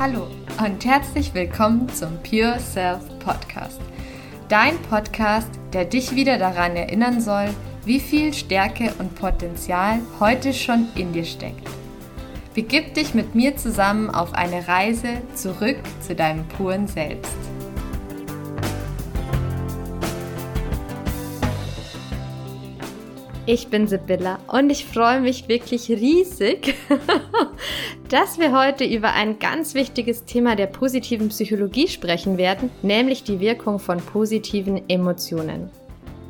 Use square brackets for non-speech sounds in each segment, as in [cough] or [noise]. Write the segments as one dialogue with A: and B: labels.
A: Hallo und herzlich willkommen zum Pure Self Podcast. Dein Podcast, der dich wieder daran erinnern soll, wie viel Stärke und Potenzial heute schon in dir steckt. Begib dich mit mir zusammen auf eine Reise zurück zu deinem puren Selbst. Ich bin Sibylla und ich freue mich wirklich riesig, [laughs] dass wir heute über ein ganz wichtiges Thema der positiven Psychologie sprechen werden, nämlich die Wirkung von positiven Emotionen.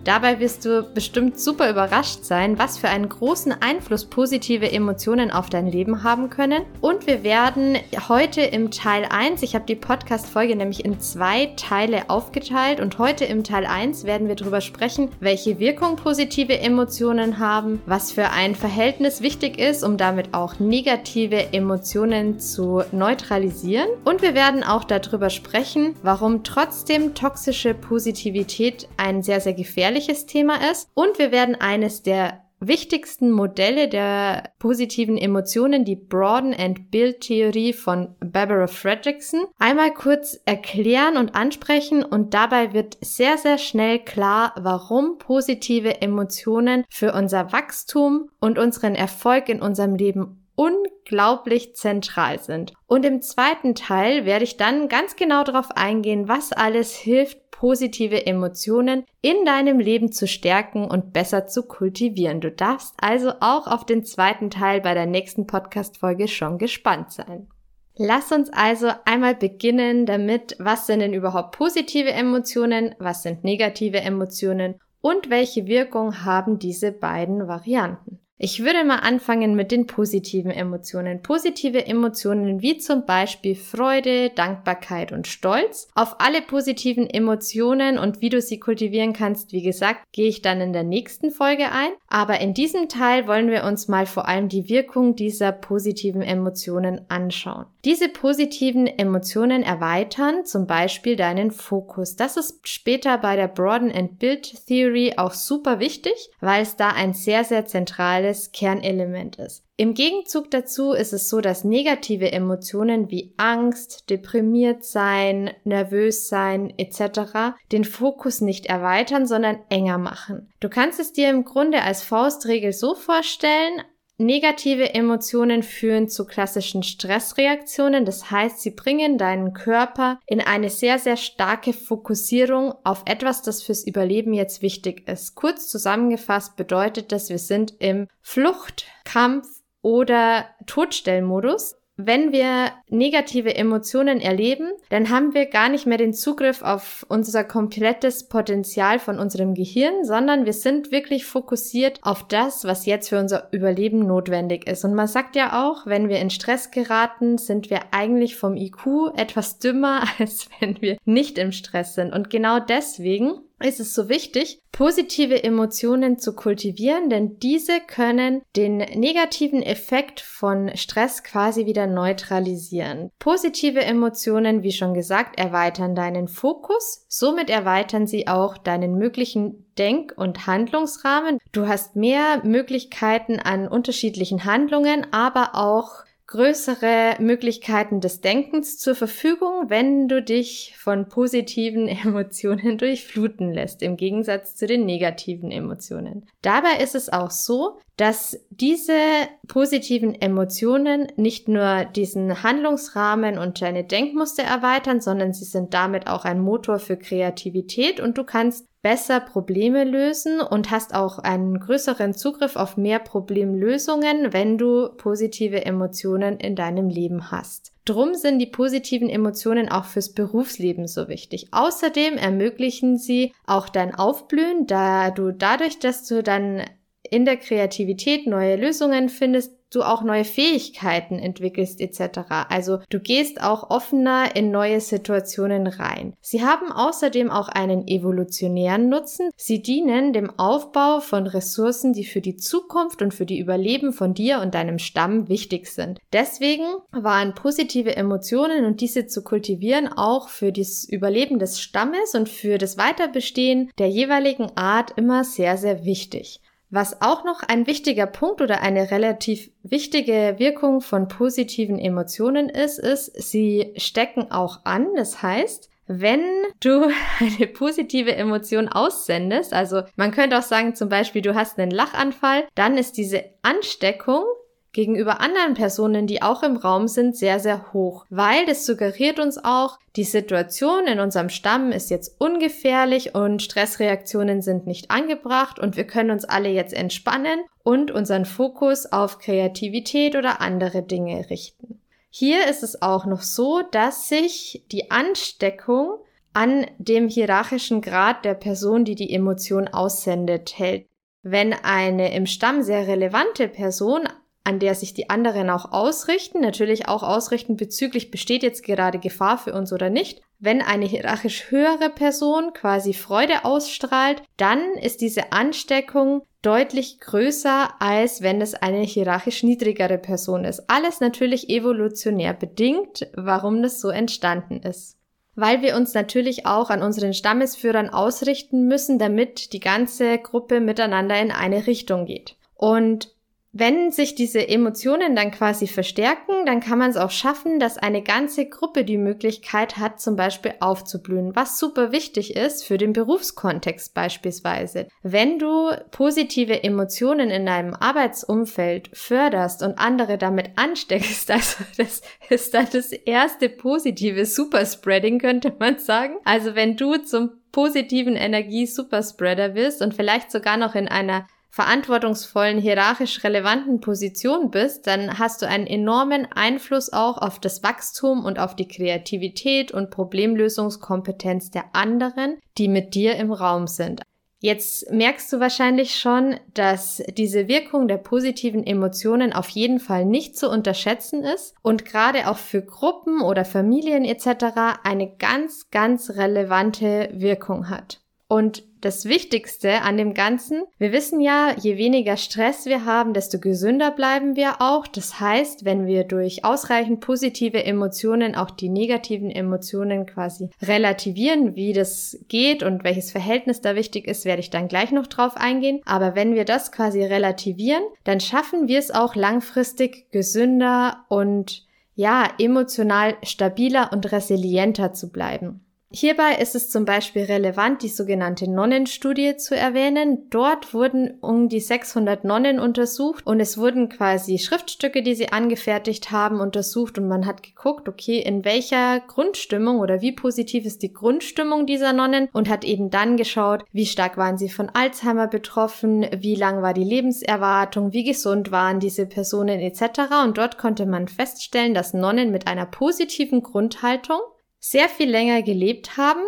A: Dabei wirst du bestimmt super überrascht sein, was für einen großen Einfluss positive Emotionen auf dein Leben haben können. Und wir werden heute im Teil 1, ich habe die Podcast-Folge nämlich in zwei Teile aufgeteilt und heute im Teil 1 werden wir darüber sprechen, welche Wirkung positive Emotionen haben, was für ein Verhältnis wichtig ist, um damit auch negative Emotionen zu neutralisieren. Und wir werden auch darüber sprechen, warum trotzdem toxische Positivität ein sehr, sehr gefährliches gefährliches Thema ist. Und wir werden eines der wichtigsten Modelle der positiven Emotionen, die Broaden and Build Theorie von Barbara Fredrickson, einmal kurz erklären und ansprechen und dabei wird sehr, sehr schnell klar, warum positive Emotionen für unser Wachstum und unseren Erfolg in unserem Leben unglaublich zentral sind. Und im zweiten Teil werde ich dann ganz genau darauf eingehen, was alles hilft, positive Emotionen in deinem Leben zu stärken und besser zu kultivieren. Du darfst also auch auf den zweiten Teil bei der nächsten Podcast-Folge schon gespannt sein. Lass uns also einmal beginnen damit, was sind denn überhaupt positive Emotionen, was sind negative Emotionen und welche Wirkung haben diese beiden Varianten. Ich würde mal anfangen mit den positiven Emotionen. Positive Emotionen wie zum Beispiel Freude, Dankbarkeit und Stolz. Auf alle positiven Emotionen und wie du sie kultivieren kannst, wie gesagt, gehe ich dann in der nächsten Folge ein. Aber in diesem Teil wollen wir uns mal vor allem die Wirkung dieser positiven Emotionen anschauen. Diese positiven Emotionen erweitern zum Beispiel deinen Fokus. Das ist später bei der Broaden and Build Theory auch super wichtig, weil es da ein sehr, sehr zentrales zentrales Kernelement ist. Im Gegenzug dazu ist es so, dass negative Emotionen wie Angst, deprimiert sein, nervös sein etc. den Fokus nicht erweitern, sondern enger machen. Du kannst es dir im Grunde als Faustregel so vorstellen, Negative Emotionen führen zu klassischen Stressreaktionen, das heißt, sie bringen deinen Körper in eine sehr, sehr starke Fokussierung auf etwas, das fürs Überleben jetzt wichtig ist. Kurz zusammengefasst bedeutet das, wir sind im Flucht, Kampf oder Todstellmodus wenn wir negative Emotionen erleben, dann haben wir gar nicht mehr den Zugriff auf unser komplettes Potenzial von unserem Gehirn, sondern wir sind wirklich fokussiert auf das, was jetzt für unser Überleben notwendig ist. Und man sagt ja auch, wenn wir in Stress geraten, sind wir eigentlich vom IQ etwas dümmer, [laughs] als wenn wir nicht im Stress sind. Und genau deswegen ist es so wichtig, positive Emotionen zu kultivieren, denn diese können den negativen Effekt von Stress quasi wieder neutralisieren. Positive Emotionen, wie schon gesagt, erweitern deinen Fokus, somit erweitern sie auch deinen möglichen Denk- und Handlungsrahmen. Du hast mehr Möglichkeiten an unterschiedlichen Handlungen, aber auch größere Möglichkeiten des Denkens zur Verfügung, wenn du dich von positiven [laughs] Emotionen durchfluten lässt, im Gegensatz zu den negativen Emotionen. Dabei ist es auch so, dass diese positiven Emotionen nicht nur diesen Handlungsrahmen und deine Denkmuster erweitern, sondern sie sind damit auch ein Motor für Kreativität und du kannst besser Probleme lösen und hast auch einen größeren Zugriff auf mehr Problemlösungen, wenn du positive Emotionen in deinem Leben hast. Drum sind die positiven Emotionen auch fürs Berufsleben so wichtig. Außerdem ermöglichen sie auch dein Aufblühen, da du dadurch, dass du dann in der Kreativität neue Lösungen findest, du auch neue Fähigkeiten entwickelst etc. Also du gehst auch offener in neue Situationen rein. Sie haben außerdem auch einen evolutionären Nutzen. Sie dienen dem Aufbau von Ressourcen, die für die Zukunft und für die Überleben von dir und deinem Stamm wichtig sind. Deswegen waren positive Emotionen und diese zu kultivieren auch für das Überleben des Stammes und für das Weiterbestehen der jeweiligen Art immer sehr, sehr wichtig. Was auch noch ein wichtiger Punkt oder eine relativ wichtige Wirkung von positiven Emotionen ist, ist, sie stecken auch an. Das heißt, wenn du [laughs] eine positive Emotion aussendest, also man könnte auch sagen, zum Beispiel, du hast einen Lachanfall, dann ist diese Ansteckung gegenüber anderen Personen, die auch im Raum sind, sehr, sehr hoch, weil das suggeriert uns auch, die Situation in unserem Stamm ist jetzt ungefährlich und Stressreaktionen sind nicht angebracht und wir können uns alle jetzt entspannen und unseren Fokus auf Kreativität oder andere Dinge richten. Hier ist es auch noch so, dass sich die Ansteckung an dem hierarchischen Grad der Person, die die Emotion aussendet, hält. Wenn eine im Stamm sehr relevante Person an der sich die anderen auch ausrichten, natürlich auch ausrichten bezüglich besteht jetzt gerade Gefahr für uns oder nicht. Wenn eine hierarchisch höhere Person quasi Freude ausstrahlt, dann ist diese Ansteckung deutlich größer, als wenn es eine hierarchisch niedrigere Person ist. Alles natürlich evolutionär bedingt, warum das so entstanden ist weil wir uns natürlich auch an unseren Stammesführern ausrichten müssen, damit die ganze Gruppe miteinander in eine Richtung geht. Und wenn sich diese Emotionen dann quasi verstärken, dann kann man es auch schaffen, dass eine ganze Gruppe die Möglichkeit hat, zum Beispiel aufzublühen, was super wichtig ist für den Berufskontext beispielsweise. Wenn du positive Emotionen in deinem Arbeitsumfeld förderst und andere damit ansteckst, [laughs] also das ist dann das erste positive Superspreading, könnte man sagen. Also wenn du zum positiven Energie-Superspreader wirst und vielleicht sogar noch in einer verantwortungsvollen, hierarchisch relevanten Position bist, dann hast du einen enormen Einfluss auch auf das Wachstum und auf die Kreativität und Problemlösungskompetenz der anderen, die mit dir im Raum sind. Jetzt merkst du wahrscheinlich schon, dass diese Wirkung der positiven Emotionen auf jeden Fall nicht zu unterschätzen ist und gerade auch für Gruppen oder Familien etc. eine ganz, ganz relevante Wirkung hat. Und das Wichtigste an dem Ganzen, wir wissen ja, je weniger Stress wir haben, desto gesünder bleiben wir auch. Das heißt, wenn wir durch ausreichend positive Emotionen auch die negativen Emotionen quasi relativieren, wie das geht und welches Verhältnis da wichtig ist, werde ich dann gleich noch drauf eingehen. Aber wenn wir das quasi relativieren, dann schaffen wir es auch langfristig gesünder und ja, emotional stabiler und resilienter zu bleiben. Hierbei ist es zum Beispiel relevant, die sogenannte Nonnenstudie zu erwähnen. Dort wurden um die 600 Nonnen untersucht und es wurden quasi Schriftstücke, die sie angefertigt haben, untersucht und man hat geguckt, okay, in welcher Grundstimmung oder wie positiv ist die Grundstimmung dieser Nonnen und hat eben dann geschaut, wie stark waren sie von Alzheimer betroffen, wie lang war die Lebenserwartung, wie gesund waren diese Personen etc. Und dort konnte man feststellen, dass Nonnen mit einer positiven Grundhaltung sehr viel länger gelebt haben,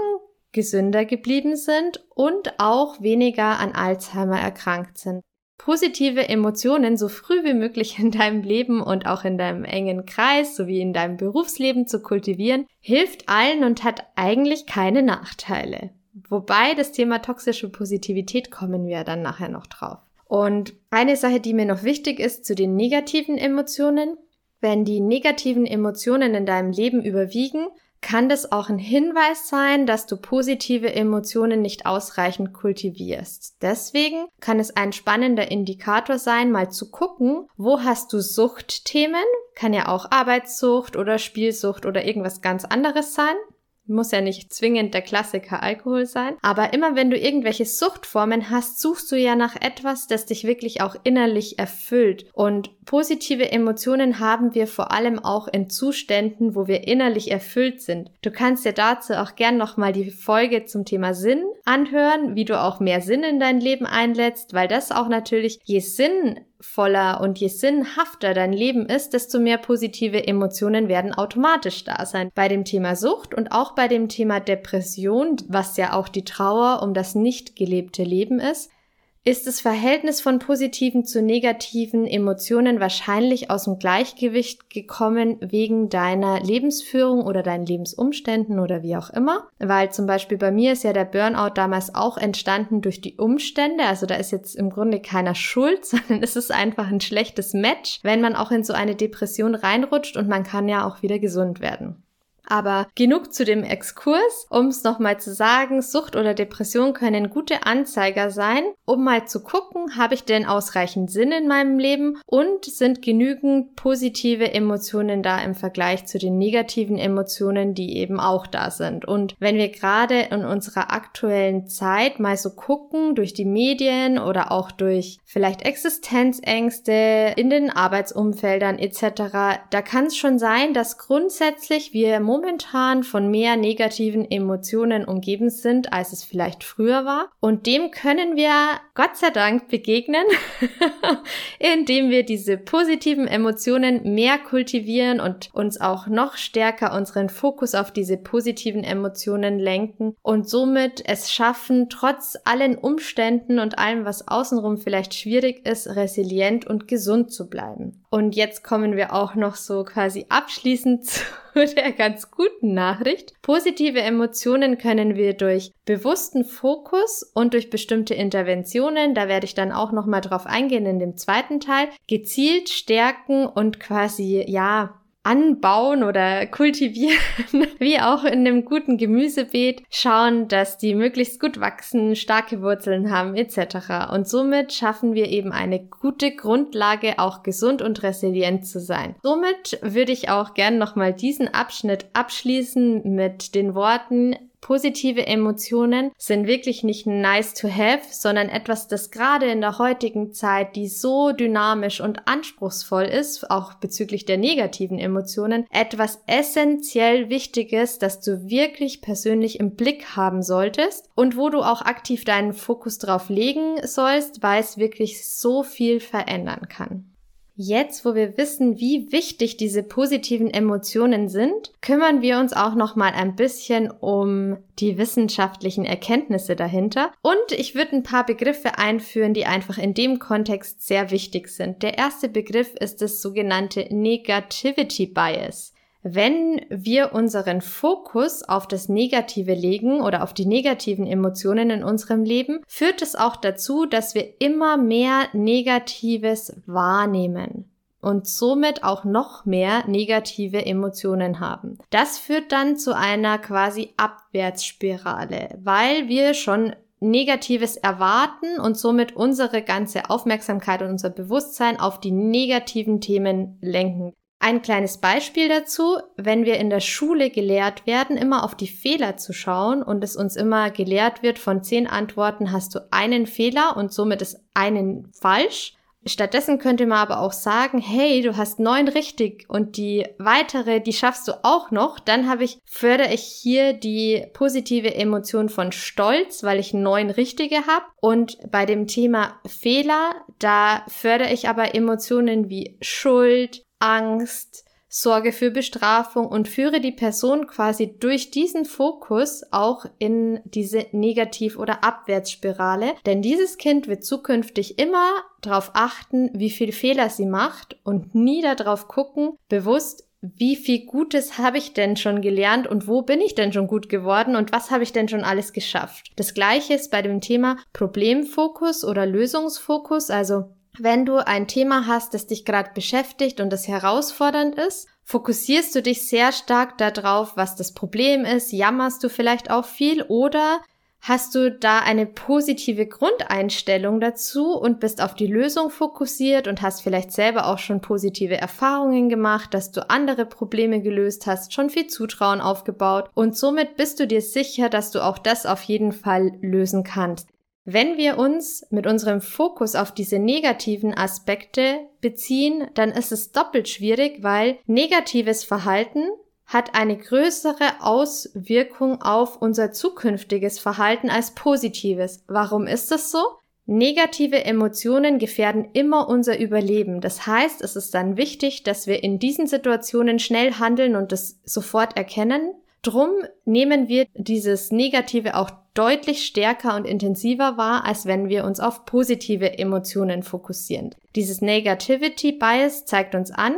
A: gesünder geblieben sind und auch weniger an Alzheimer erkrankt sind. Positive Emotionen so früh wie möglich in deinem Leben und auch in deinem engen Kreis sowie in deinem Berufsleben zu kultivieren, hilft allen und hat eigentlich keine Nachteile. Wobei das Thema toxische Positivität kommen wir dann nachher noch drauf. Und eine Sache, die mir noch wichtig ist zu den negativen Emotionen, wenn die negativen Emotionen in deinem Leben überwiegen, kann das auch ein Hinweis sein, dass du positive Emotionen nicht ausreichend kultivierst. Deswegen kann es ein spannender Indikator sein, mal zu gucken, wo hast du Suchtthemen, kann ja auch Arbeitssucht oder Spielsucht oder irgendwas ganz anderes sein. Muss ja nicht zwingend der Klassiker Alkohol sein. Aber immer wenn du irgendwelche Suchtformen hast, suchst du ja nach etwas, das dich wirklich auch innerlich erfüllt. Und positive Emotionen haben wir vor allem auch in Zuständen, wo wir innerlich erfüllt sind. Du kannst dir dazu auch gern nochmal die Folge zum Thema Sinn anhören, wie du auch mehr Sinn in dein Leben einlädst, weil das auch natürlich, je Sinn voller und je sinnhafter dein Leben ist, desto mehr positive Emotionen werden automatisch da sein. Bei dem Thema Sucht und auch bei dem Thema Depression, was ja auch die Trauer um das nicht gelebte Leben ist, ist das Verhältnis von positiven zu negativen Emotionen wahrscheinlich aus dem Gleichgewicht gekommen wegen deiner Lebensführung oder deinen Lebensumständen oder wie auch immer. Weil zum Beispiel bei mir ist ja der Burnout damals auch entstanden durch die Umstände. Also da ist jetzt im Grunde keiner schuld, [laughs] sondern es ist einfach ein schlechtes Match, wenn man auch in so eine Depression reinrutscht und man kann ja auch wieder gesund werden. Aber genug zu dem Exkurs, um es nochmal zu sagen, Sucht oder Depression können gute Anzeiger sein, um mal zu gucken, habe ich denn ausreichend Sinn in meinem Leben und sind genügend positive Emotionen da im Vergleich zu den negativen Emotionen, die eben auch da sind. Und wenn wir gerade in unserer aktuellen Zeit mal so gucken, durch die Medien oder auch durch vielleicht Existenzängste in den Arbeitsumfeldern etc., da kann es schon sein, dass grundsätzlich wir momentan von mehr negativen Emotionen umgeben sind, als es vielleicht früher war. Und dem können wir Gott sei Dank begegnen, [laughs] indem wir diese positiven Emotionen mehr kultivieren und uns auch noch stärker unseren Fokus auf diese positiven Emotionen lenken und somit es schaffen, trotz allen Umständen und allem, was außenrum vielleicht schwierig ist, resilient und gesund zu bleiben. Und jetzt kommen wir auch noch so quasi abschließend zu der ganz guten Nachricht. Positive Emotionen können wir durch bewussten Fokus und durch bestimmte Interventionen, da werde ich dann auch noch mal drauf eingehen in dem zweiten Teil, gezielt stärken und quasi ja anbauen oder kultivieren, [laughs] wie auch in einem guten Gemüsebeet, schauen, dass die möglichst gut wachsen, starke Wurzeln haben etc. Und somit schaffen wir eben eine gute Grundlage, auch gesund und resilient zu sein. Somit würde ich auch gern nochmal diesen Abschnitt abschließen mit den Worten, Positive Emotionen sind wirklich nicht nice to have, sondern etwas, das gerade in der heutigen Zeit, die so dynamisch und anspruchsvoll ist, auch bezüglich der negativen Emotionen, etwas essentiell Wichtiges, das du wirklich persönlich im Blick haben solltest und wo du auch aktiv deinen Fokus drauf legen sollst, weil es wirklich so viel verändern kann. Jetzt, wo wir wissen, wie wichtig diese positiven Emotionen sind, kümmern wir uns auch noch mal ein bisschen um die wissenschaftlichen Erkenntnisse dahinter und ich würde ein paar Begriffe einführen, die einfach in dem Kontext sehr wichtig sind. Der erste Begriff ist das sogenannte Negativity Bias. Wenn wir unseren Fokus auf das Negative legen oder auf die negativen Emotionen in unserem Leben, führt es auch dazu, dass wir immer mehr Negatives wahrnehmen und somit auch noch mehr negative Emotionen haben. Das führt dann zu einer quasi Abwärtsspirale, weil wir schon Negatives erwarten und somit unsere ganze Aufmerksamkeit und unser Bewusstsein auf die negativen Themen lenken. Ein kleines Beispiel dazu, wenn wir in der Schule gelehrt werden, immer auf die Fehler zu schauen und es uns immer gelehrt wird, von zehn Antworten hast du einen Fehler und somit ist einen falsch. Stattdessen könnte man aber auch sagen, hey, du hast neun richtig und die weitere, die schaffst du auch noch. Dann habe ich, fördere ich hier die positive Emotion von Stolz, weil ich neun richtige habe. Und bei dem Thema Fehler, da fördere ich aber Emotionen wie Schuld, Angst, Sorge für Bestrafung und führe die Person quasi durch diesen Fokus auch in diese Negativ- oder Abwärtsspirale. Denn dieses Kind wird zukünftig immer darauf achten, wie viel Fehler sie macht und nie darauf gucken, bewusst, wie viel Gutes habe ich denn schon gelernt und wo bin ich denn schon gut geworden und was habe ich denn schon alles geschafft. Das gleiche ist bei dem Thema Problemfokus oder Lösungsfokus, also wenn du ein Thema hast, das dich gerade beschäftigt und das herausfordernd ist, fokussierst du dich sehr stark darauf, was das Problem ist, jammerst du vielleicht auch viel oder hast du da eine positive Grundeinstellung dazu und bist auf die Lösung fokussiert und hast vielleicht selber auch schon positive Erfahrungen gemacht, dass du andere Probleme gelöst hast, schon viel Zutrauen aufgebaut und somit bist du dir sicher, dass du auch das auf jeden Fall lösen kannst. Wenn wir uns mit unserem Fokus auf diese negativen Aspekte beziehen, dann ist es doppelt schwierig, weil negatives Verhalten hat eine größere Auswirkung auf unser zukünftiges Verhalten als positives. Warum ist das so? Negative Emotionen gefährden immer unser Überleben. Das heißt, es ist dann wichtig, dass wir in diesen Situationen schnell handeln und es sofort erkennen. Drum nehmen wir dieses Negative auch deutlich stärker und intensiver wahr, als wenn wir uns auf positive Emotionen fokussieren. Dieses Negativity Bias zeigt uns an,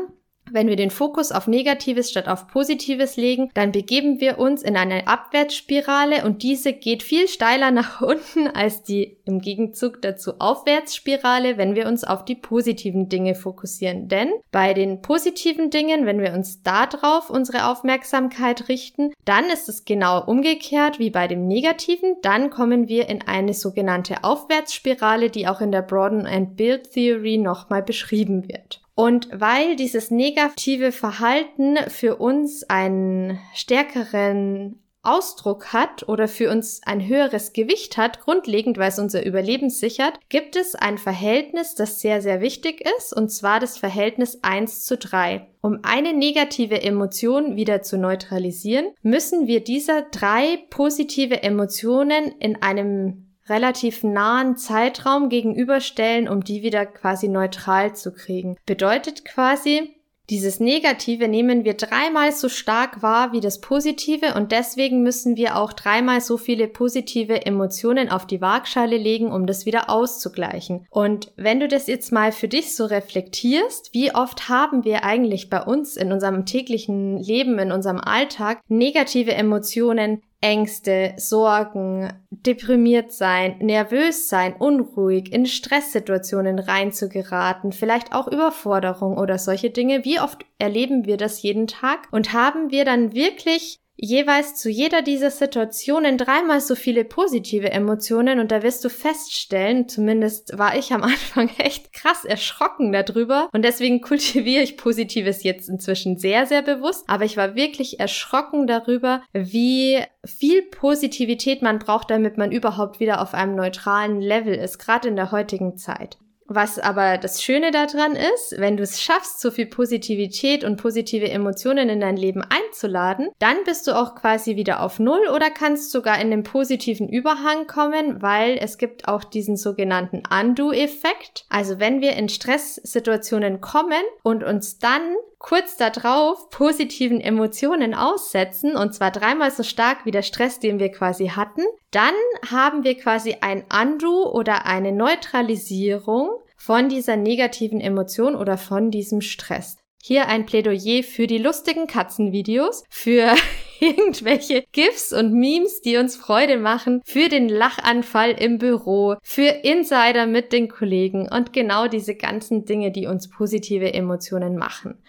A: wenn wir den Fokus auf Negatives statt auf Positives legen, dann begeben wir uns in eine Abwärtsspirale und diese geht viel steiler [laughs] nach unten als die im Gegenzug dazu Aufwärtsspirale, wenn wir uns auf die positiven Dinge fokussieren. Denn bei den positiven Dingen, wenn wir uns darauf unsere Aufmerksamkeit richten, dann ist es genau umgekehrt wie bei dem Negativen. Dann kommen wir in eine sogenannte Aufwärtsspirale, die auch in der Broaden and Build Theory nochmal beschrieben wird. Und weil dieses negative Verhalten für uns einen stärkeren Ausdruck hat oder für uns ein höheres Gewicht hat, grundlegend, weil es unser Überleben sichert, gibt es ein Verhältnis, das sehr, sehr wichtig ist, und zwar das Verhältnis 1 zu 3. Um eine negative Emotion wieder zu neutralisieren, müssen wir dieser drei positive Emotionen in einem relativ nahen Zeitraum gegenüberstellen, um die wieder quasi neutral zu kriegen. Bedeutet quasi, dieses Negative nehmen wir dreimal so stark wahr wie das Positive und deswegen müssen wir auch dreimal so viele positive Emotionen auf die Waagschale legen, um das wieder auszugleichen. Und wenn du das jetzt mal für dich so reflektierst, wie oft haben wir eigentlich bei uns in unserem täglichen Leben, in unserem Alltag negative Emotionen Ängste, Sorgen, deprimiert sein, nervös sein, unruhig, in Stresssituationen reinzugeraten, vielleicht auch Überforderung oder solche Dinge. Wie oft erleben wir das jeden Tag und haben wir dann wirklich jeweils zu jeder dieser Situationen dreimal so viele positive Emotionen und da wirst du feststellen, zumindest war ich am [laughs] Anfang echt krass erschrocken darüber und deswegen kultiviere ich Positives jetzt inzwischen sehr, sehr bewusst, aber ich war wirklich erschrocken darüber, wie viel Positivität man braucht, damit man überhaupt wieder auf einem neutralen Level ist, gerade in der heutigen Zeit. Was aber das Schöne daran ist, wenn du es schaffst, so viel Positivität und positive Emotionen in dein Leben einzuladen, dann bist du auch quasi wieder auf Null oder kannst sogar in den positiven Überhang kommen, weil es gibt auch diesen sogenannten Undo-Effekt. Also wenn wir in Stresssituationen kommen und uns dann kurz darauf positiven Emotionen aussetzen, und zwar dreimal so stark wie der Stress, den wir quasi hatten, dann haben wir quasi ein Undo oder eine Neutralisierung von dieser negativen Emotion oder von diesem Stress. Hier ein Plädoyer für die lustigen Katzenvideos, für [laughs] irgendwelche GIFs und Memes, die uns Freude machen, für den Lachanfall im Büro, für Insider mit den Kollegen und genau diese ganzen Dinge, die uns positive Emotionen machen.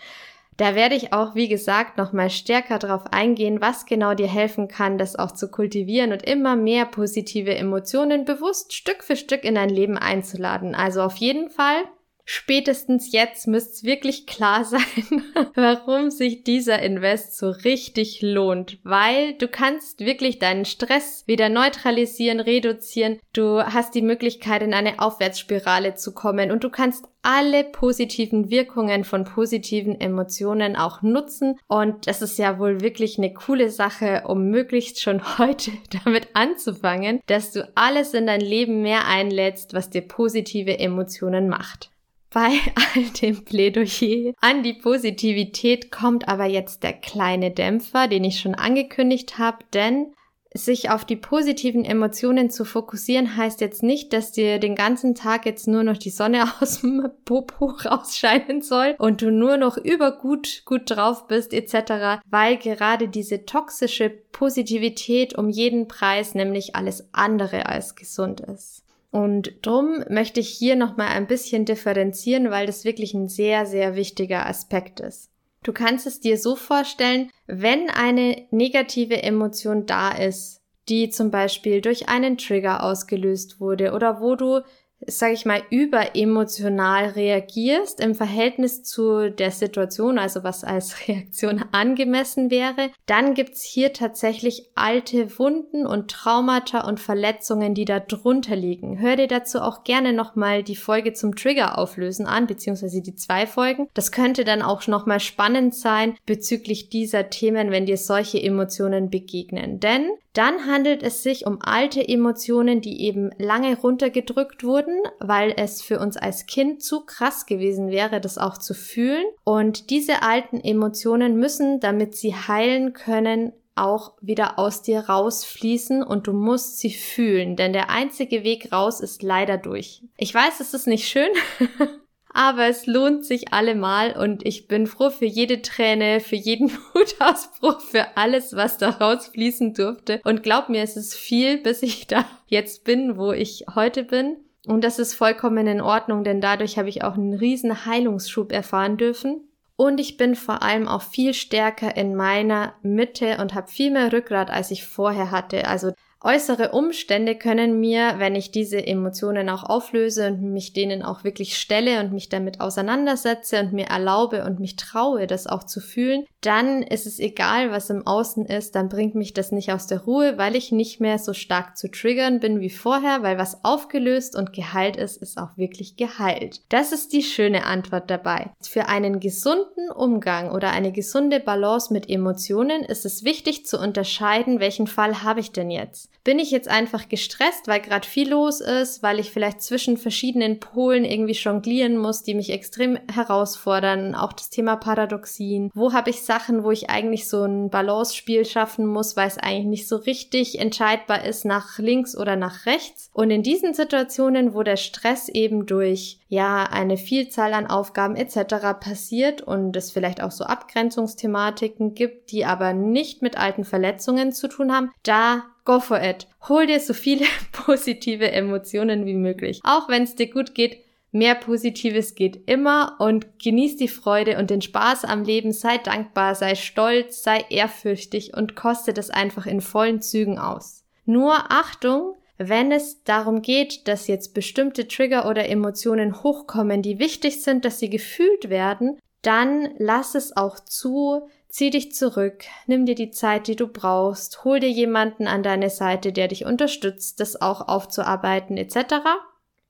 A: Da werde ich auch, wie gesagt, nochmal stärker darauf eingehen, was genau dir helfen kann, das auch zu kultivieren und immer mehr positive Emotionen bewusst Stück für Stück in dein Leben einzuladen. Also auf jeden Fall Spätestens jetzt müsste es wirklich klar [laughs] sein, warum sich dieser Invest so richtig lohnt, weil du kannst wirklich deinen Stress wieder neutralisieren, reduzieren. Du hast die Möglichkeit, in eine Aufwärtsspirale zu kommen und du kannst alle positiven Wirkungen von positiven Emotionen auch nutzen. Und das ist ja wohl wirklich eine coole Sache, um möglichst schon [laughs] heute damit anzufangen, dass du alles in dein Leben mehr einlädst, was dir positive Emotionen macht. Bei [laughs] all dem Plädoyer an die Positivität kommt aber jetzt der kleine Dämpfer, den ich schon angekündigt habe, denn sich auf die positiven Emotionen zu fokussieren, heißt jetzt nicht, dass dir den ganzen Tag jetzt nur noch die Sonne [laughs] aus dem Popo rausscheinen soll und du nur noch übergut gut drauf bist etc., weil gerade diese toxische Positivität um jeden Preis nämlich alles andere als gesund ist. Und drum möchte ich hier nochmal ein bisschen differenzieren, weil das wirklich ein sehr, sehr wichtiger Aspekt ist. Du kannst es dir so vorstellen, wenn eine negative Emotion da ist, die zum Beispiel durch einen Trigger ausgelöst wurde oder wo du sage ich mal, überemotional reagierst im Verhältnis zu der Situation, also was als [laughs] Reaktion angemessen wäre, dann gibt's hier tatsächlich alte Wunden und Traumata und Verletzungen, die da drunter liegen. Hör dir dazu auch gerne nochmal die Folge zum Trigger auflösen an, beziehungsweise die zwei Folgen. Das könnte dann auch nochmal spannend sein bezüglich dieser Themen, wenn dir solche Emotionen begegnen. Denn dann handelt es sich um alte Emotionen, die eben lange runtergedrückt wurden, weil es für uns als Kind zu krass gewesen wäre, das auch zu fühlen. Und diese alten Emotionen müssen, damit sie heilen können, auch wieder aus dir rausfließen und du musst sie fühlen, denn der einzige Weg raus ist leider durch. Ich weiß, es ist nicht schön, [laughs] Aber es lohnt sich allemal und ich bin froh für jede Träne, für jeden [laughs] Wutausbruch, für alles, was da rausfließen durfte. Und glaub mir, es ist viel, bis ich da jetzt bin, wo ich heute bin. Und das ist vollkommen in Ordnung, denn dadurch habe ich auch einen riesen Heilungsschub erfahren dürfen. Und ich bin vor allem auch viel stärker in meiner Mitte und habe viel mehr Rückgrat, als ich vorher hatte. Also Äußere Umstände können mir, wenn ich diese Emotionen auch auflöse und mich denen auch wirklich stelle und mich damit auseinandersetze und mir erlaube und mich traue, das auch zu fühlen, dann ist es egal, was im Außen ist, dann bringt mich das nicht aus der Ruhe, weil ich nicht mehr so stark zu triggern bin wie vorher, weil was aufgelöst und geheilt ist, ist auch wirklich geheilt. Das ist die schöne Antwort dabei. Für einen gesunden Umgang oder eine gesunde Balance mit Emotionen ist es wichtig zu unterscheiden, welchen Fall habe ich denn jetzt. Bin ich jetzt einfach gestresst, weil gerade viel los ist, weil ich vielleicht zwischen verschiedenen Polen irgendwie jonglieren muss, die mich extrem herausfordern, auch das Thema Paradoxien. Wo habe ich Sachen, wo ich eigentlich so ein Balance-Spiel schaffen muss, weil es eigentlich nicht so richtig entscheidbar ist nach links oder nach rechts. Und in diesen Situationen, wo der Stress eben durch ja eine Vielzahl an Aufgaben etc. passiert und es vielleicht auch so Abgrenzungsthematiken gibt, die aber nicht mit alten Verletzungen zu tun haben, da Go for it. Hol dir so viele [laughs] positive Emotionen wie möglich. Auch wenn es dir gut geht, mehr Positives geht immer und genieß die Freude und den Spaß am Leben, sei dankbar, sei stolz, sei ehrfürchtig und koste das einfach in vollen Zügen aus. Nur Achtung, wenn es darum geht, dass jetzt bestimmte Trigger oder Emotionen hochkommen, die wichtig sind, dass sie gefühlt werden, dann lass es auch zu, Zieh dich zurück, nimm dir die Zeit, die du brauchst, hol dir jemanden an deine Seite, der dich unterstützt, das auch aufzuarbeiten etc.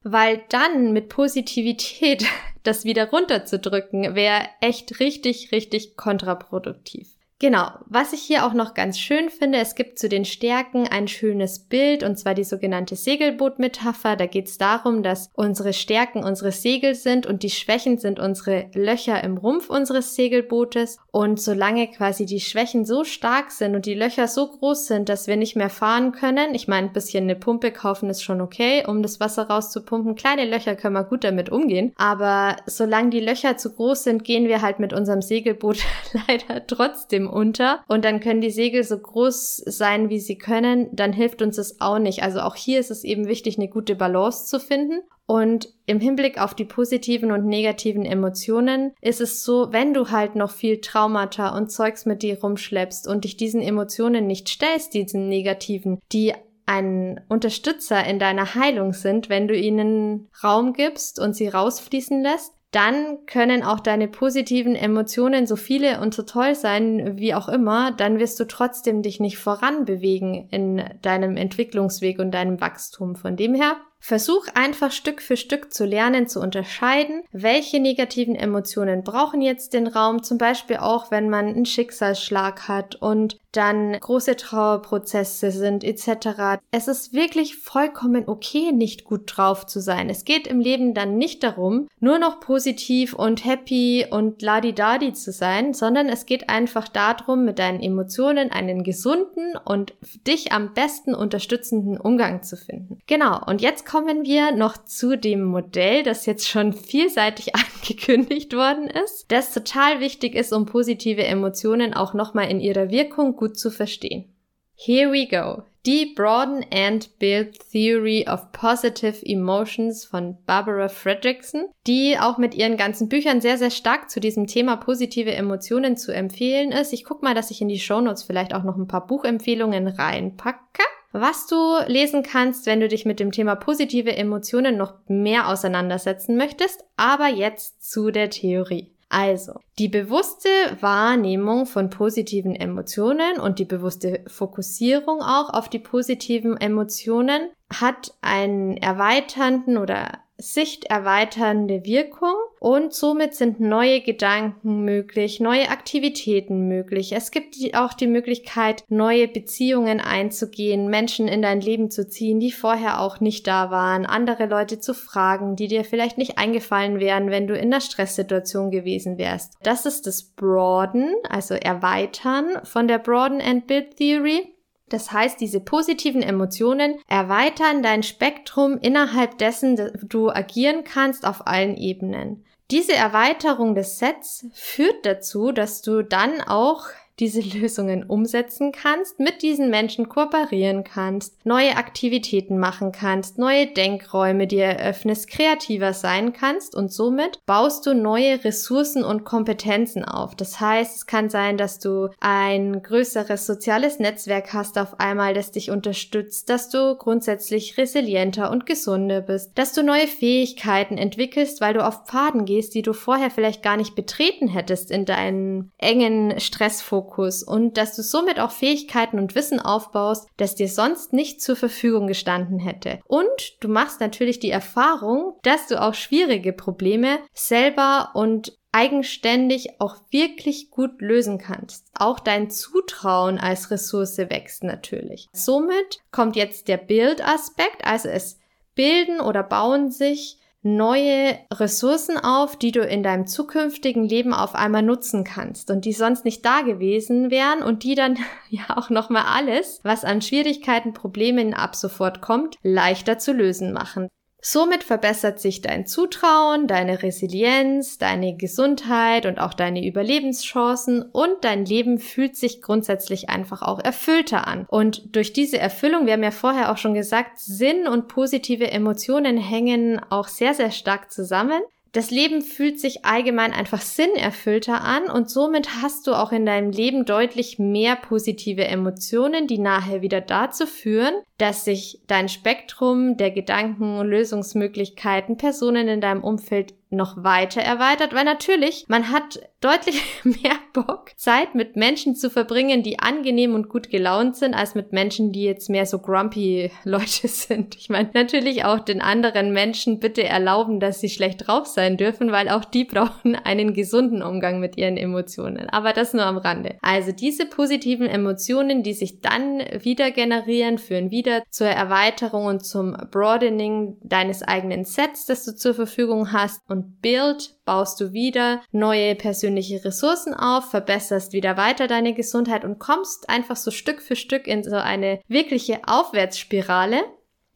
A: Weil dann mit Positivität [laughs] das wieder runterzudrücken, wäre echt richtig, richtig kontraproduktiv. Genau, was ich hier auch noch ganz schön finde, es gibt zu den Stärken ein schönes Bild, und zwar die sogenannte Segelboot-Metapher. Da geht es darum, dass unsere Stärken unsere Segel sind und die Schwächen sind unsere Löcher im Rumpf unseres Segelbootes. Und solange quasi die Schwächen so stark sind und die Löcher so groß sind, dass wir nicht mehr fahren können, ich meine, ein bisschen eine Pumpe kaufen ist schon okay, um das Wasser rauszupumpen. Kleine Löcher können wir gut damit umgehen. Aber solange die Löcher zu groß sind, gehen wir halt mit unserem Segelboot [laughs] leider trotzdem unter und dann können die Segel so groß sein, wie sie können, dann hilft uns das auch nicht. Also auch hier ist es eben wichtig, eine gute Balance zu finden. Und im Hinblick auf die positiven und negativen Emotionen ist es so, wenn du halt noch viel Traumata und Zeugs mit dir rumschleppst und dich diesen Emotionen nicht stellst, diesen negativen, die ein Unterstützer in deiner Heilung sind, wenn du ihnen Raum gibst und sie rausfließen lässt, dann können auch deine positiven Emotionen so viele und so toll sein, wie auch immer, dann wirst du trotzdem dich nicht voranbewegen in deinem Entwicklungsweg und deinem Wachstum. Von dem her Versuch einfach Stück für Stück zu lernen, zu unterscheiden, welche negativen Emotionen brauchen jetzt den Raum, zum Beispiel auch, wenn man einen Schicksalsschlag hat und dann große Trauerprozesse sind etc. Es ist wirklich vollkommen okay, nicht gut drauf zu sein. Es geht im Leben dann nicht darum, nur noch positiv und happy und ladidadi zu sein, sondern es geht einfach darum, mit deinen Emotionen einen gesunden und dich am besten unterstützenden Umgang zu finden. Genau, und jetzt kommen wir noch zu dem Modell, das jetzt schon vielseitig [laughs] angekündigt worden ist, das total wichtig ist, um positive Emotionen auch nochmal in ihrer Wirkung gut zu verstehen. Here we go. Die Broaden and Build Theory of Positive Emotions von Barbara Fredrickson, die auch mit ihren ganzen Büchern sehr, sehr stark zu diesem Thema positive Emotionen zu empfehlen ist. Ich guck mal, dass ich in die Shownotes vielleicht auch noch ein paar Buchempfehlungen reinpacke was du lesen kannst, wenn du dich mit dem Thema positive Emotionen noch mehr auseinandersetzen möchtest. Aber jetzt zu der Theorie. Also, die bewusste Wahrnehmung von positiven Emotionen und die bewusste Fokussierung auch auf die positiven Emotionen hat einen erweiternden oder sichterweiternde Wirkung und somit sind neue Gedanken möglich, neue Aktivitäten möglich. Es gibt auch die Möglichkeit, neue Beziehungen einzugehen, Menschen in dein Leben zu ziehen, die vorher auch nicht da waren, andere Leute zu fragen, die dir vielleicht nicht eingefallen wären, wenn du in einer Stresssituation gewesen wärst. Das ist das Broaden, also Erweitern von der Broaden and Build Theory. Das heißt, diese positiven Emotionen erweitern dein Spektrum, innerhalb dessen du agieren kannst auf allen Ebenen. Diese Erweiterung des Sets führt dazu, dass du dann auch diese Lösungen umsetzen kannst, mit diesen Menschen kooperieren kannst, neue Aktivitäten machen kannst, neue Denkräume dir eröffnest, kreativer sein kannst und somit baust du neue Ressourcen und Kompetenzen auf. Das heißt, es kann sein, dass du ein größeres soziales Netzwerk hast auf einmal, das dich unterstützt, dass du grundsätzlich resilienter und gesunder bist, dass du neue Fähigkeiten entwickelst, weil du auf Pfaden gehst, die du vorher vielleicht gar nicht betreten hättest in deinen engen Stressfokus Fokus und dass du somit auch Fähigkeiten und Wissen aufbaust, das dir sonst nicht zur Verfügung gestanden hätte. Und du machst natürlich die Erfahrung, dass du auch schwierige Probleme selber und eigenständig auch wirklich gut lösen kannst. Auch dein Zutrauen als Ressource wächst natürlich. Somit kommt jetzt der Bildaspekt, also es bilden oder bauen sich neue Ressourcen auf, die du in deinem zukünftigen Leben auf einmal nutzen kannst und die sonst nicht da gewesen wären und die dann [laughs] ja auch nochmal alles, was an Schwierigkeiten, Problemen ab sofort kommt, leichter zu lösen machen. Somit verbessert sich dein Zutrauen, deine Resilienz, deine Gesundheit und auch deine Überlebenschancen und dein Leben fühlt sich grundsätzlich einfach auch erfüllter an. Und durch diese Erfüllung, wir haben ja vorher auch schon gesagt, Sinn und positive Emotionen hängen auch sehr, sehr stark zusammen. Das Leben fühlt sich allgemein einfach sinnerfüllter an und somit hast du auch in deinem Leben deutlich mehr positive Emotionen, die nachher wieder dazu führen, dass sich dein Spektrum der Gedanken, Lösungsmöglichkeiten, Personen in deinem Umfeld noch weiter erweitert, weil natürlich man hat deutlich [laughs] mehr Bock, Zeit mit Menschen zu verbringen, die angenehm und gut gelaunt sind, als mit Menschen, die jetzt mehr so grumpy [laughs] Leute sind. Ich meine, natürlich auch den anderen Menschen bitte erlauben, dass sie schlecht drauf sein dürfen, weil auch die [laughs] brauchen einen gesunden Umgang mit ihren Emotionen. Aber das nur am Rande. Also diese positiven Emotionen, die sich dann wieder generieren, führen wieder zur Erweiterung und zum Broadening deines eigenen Sets, das du zur Verfügung hast und Bild baust du wieder neue persönliche Ressourcen auf, verbesserst wieder weiter deine Gesundheit und kommst einfach so Stück für Stück in so eine wirkliche Aufwärtsspirale.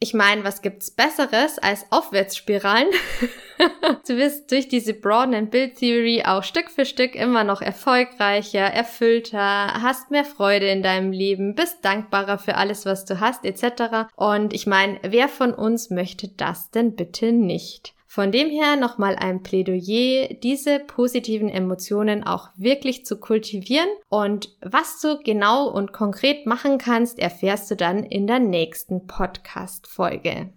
A: Ich meine, was gibt's Besseres als Aufwärtsspiralen? [laughs] du wirst durch diese Broaden and Build Theory auch Stück für Stück immer noch erfolgreicher, erfüllter, hast mehr Freude in deinem Leben, bist dankbarer für alles, was du hast, etc. Und ich meine, wer von uns möchte das denn bitte nicht? Von dem her nochmal ein Plädoyer, diese positiven Emotionen auch wirklich zu kultivieren und was du genau und konkret machen kannst, erfährst du dann in der nächsten Podcast-Folge.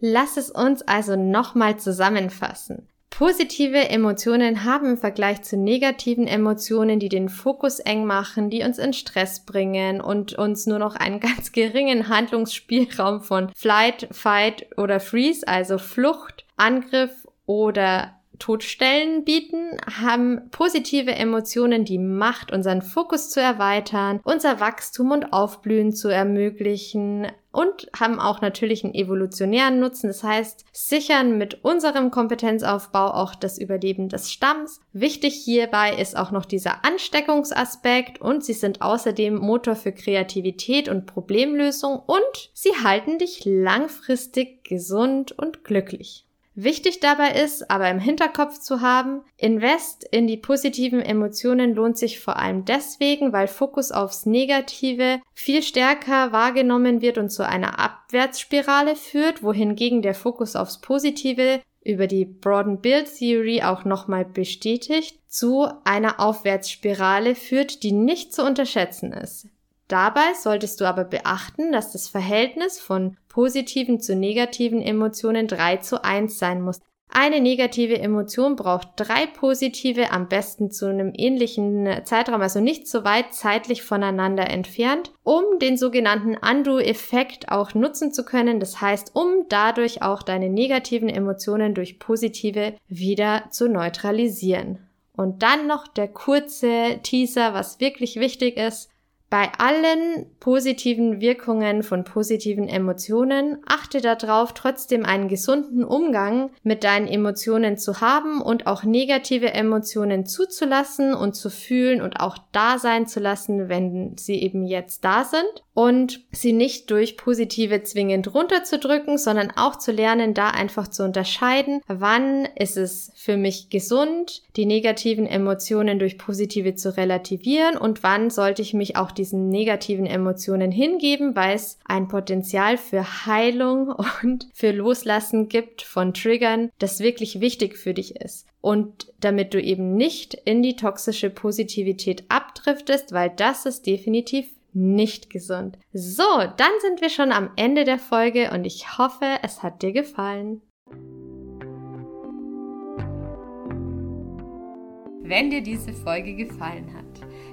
A: Lass es uns also nochmal zusammenfassen. Positive Emotionen haben im Vergleich zu negativen Emotionen, die den Fokus eng machen, die uns in Stress bringen und uns nur noch einen [laughs] ganz geringen Handlungsspielraum von Flight, Fight oder Freeze, also Flucht, Angriff oder Todstellen bieten, haben positive Emotionen die Macht, unseren Fokus zu erweitern, unser Wachstum und Aufblühen zu ermöglichen und haben auch natürlich einen evolutionären Nutzen. Das heißt, sichern mit unserem Kompetenzaufbau auch das Überleben des Stamms. Wichtig hierbei ist auch noch dieser Ansteckungsaspekt und sie sind außerdem Motor für Kreativität und Problemlösung und sie halten dich langfristig gesund und glücklich. Wichtig dabei ist, aber im Hinterkopf zu haben, Invest in die positiven Emotionen lohnt sich vor allem deswegen, weil Fokus aufs Negative viel stärker wahrgenommen wird und zu einer Abwärtsspirale führt, wohingegen der Fokus aufs Positive über die Broaden Build Theory auch nochmal bestätigt, zu einer Aufwärtsspirale führt, die nicht zu unterschätzen ist. Dabei solltest du aber beachten, dass das Verhältnis von positiven zu negativen Emotionen 3 zu 1 sein muss. Eine negative Emotion braucht drei positive, am besten zu einem ähnlichen Zeitraum, also nicht so weit zeitlich voneinander entfernt, um den sogenannten Undo-Effekt auch nutzen zu können. Das heißt, um dadurch auch deine negativen Emotionen durch positive wieder zu neutralisieren. Und dann noch der kurze Teaser, was wirklich wichtig ist. Bei allen positiven Wirkungen von positiven Emotionen achte darauf, trotzdem einen gesunden Umgang mit deinen Emotionen zu haben und auch negative Emotionen zuzulassen und zu fühlen und auch da sein zu lassen, wenn sie eben jetzt da sind. Und sie nicht durch positive zwingend runterzudrücken, sondern auch zu lernen, da einfach zu unterscheiden, wann ist es für mich gesund, die negativen Emotionen durch positive zu relativieren und wann sollte ich mich auch diesen negativen Emotionen hingeben, weil es ein Potenzial für Heilung [laughs] und für Loslassen gibt von Triggern, das wirklich wichtig für dich ist. Und damit du eben nicht in die toxische Positivität abdriftest, weil das ist definitiv nicht gesund. So, dann sind wir schon am Ende der Folge und ich hoffe, es hat dir gefallen. Wenn dir diese Folge gefallen hat,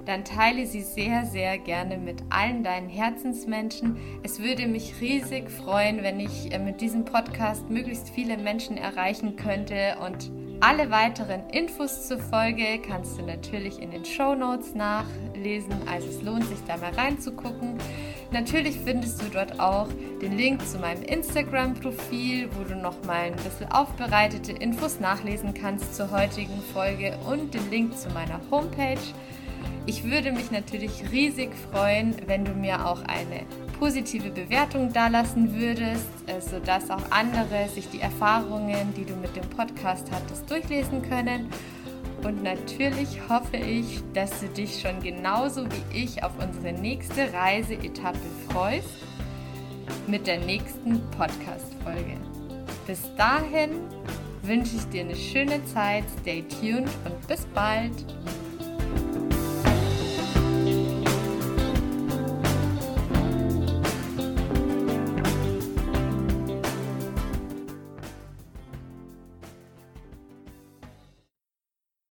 A: dann teile sie sehr, sehr gerne mit allen deinen Herzensmenschen. Es würde mich riesig freuen, wenn ich äh, mit diesem Podcast möglichst viele Menschen erreichen könnte und alle weiteren Infos zur Folge kannst du natürlich in den Show Notes nachlesen, also es lohnt sich da mal reinzugucken. Natürlich findest du dort auch den Link zu meinem Instagram-Profil, wo du nochmal ein bisschen aufbereitete Infos nachlesen kannst zur heutigen Folge und den Link zu meiner Homepage. Ich würde mich natürlich riesig freuen, wenn du mir auch eine positive Bewertung dalassen würdest, äh, sodass auch andere sich die Erfahrungen, die du mit dem Podcast hattest, durchlesen können. Und natürlich hoffe ich, dass du dich schon genauso wie ich auf unsere nächste Reiseetappe freust mit der nächsten Podcast-Folge. Bis dahin wünsche ich dir eine schöne Zeit, stay tuned und bis bald.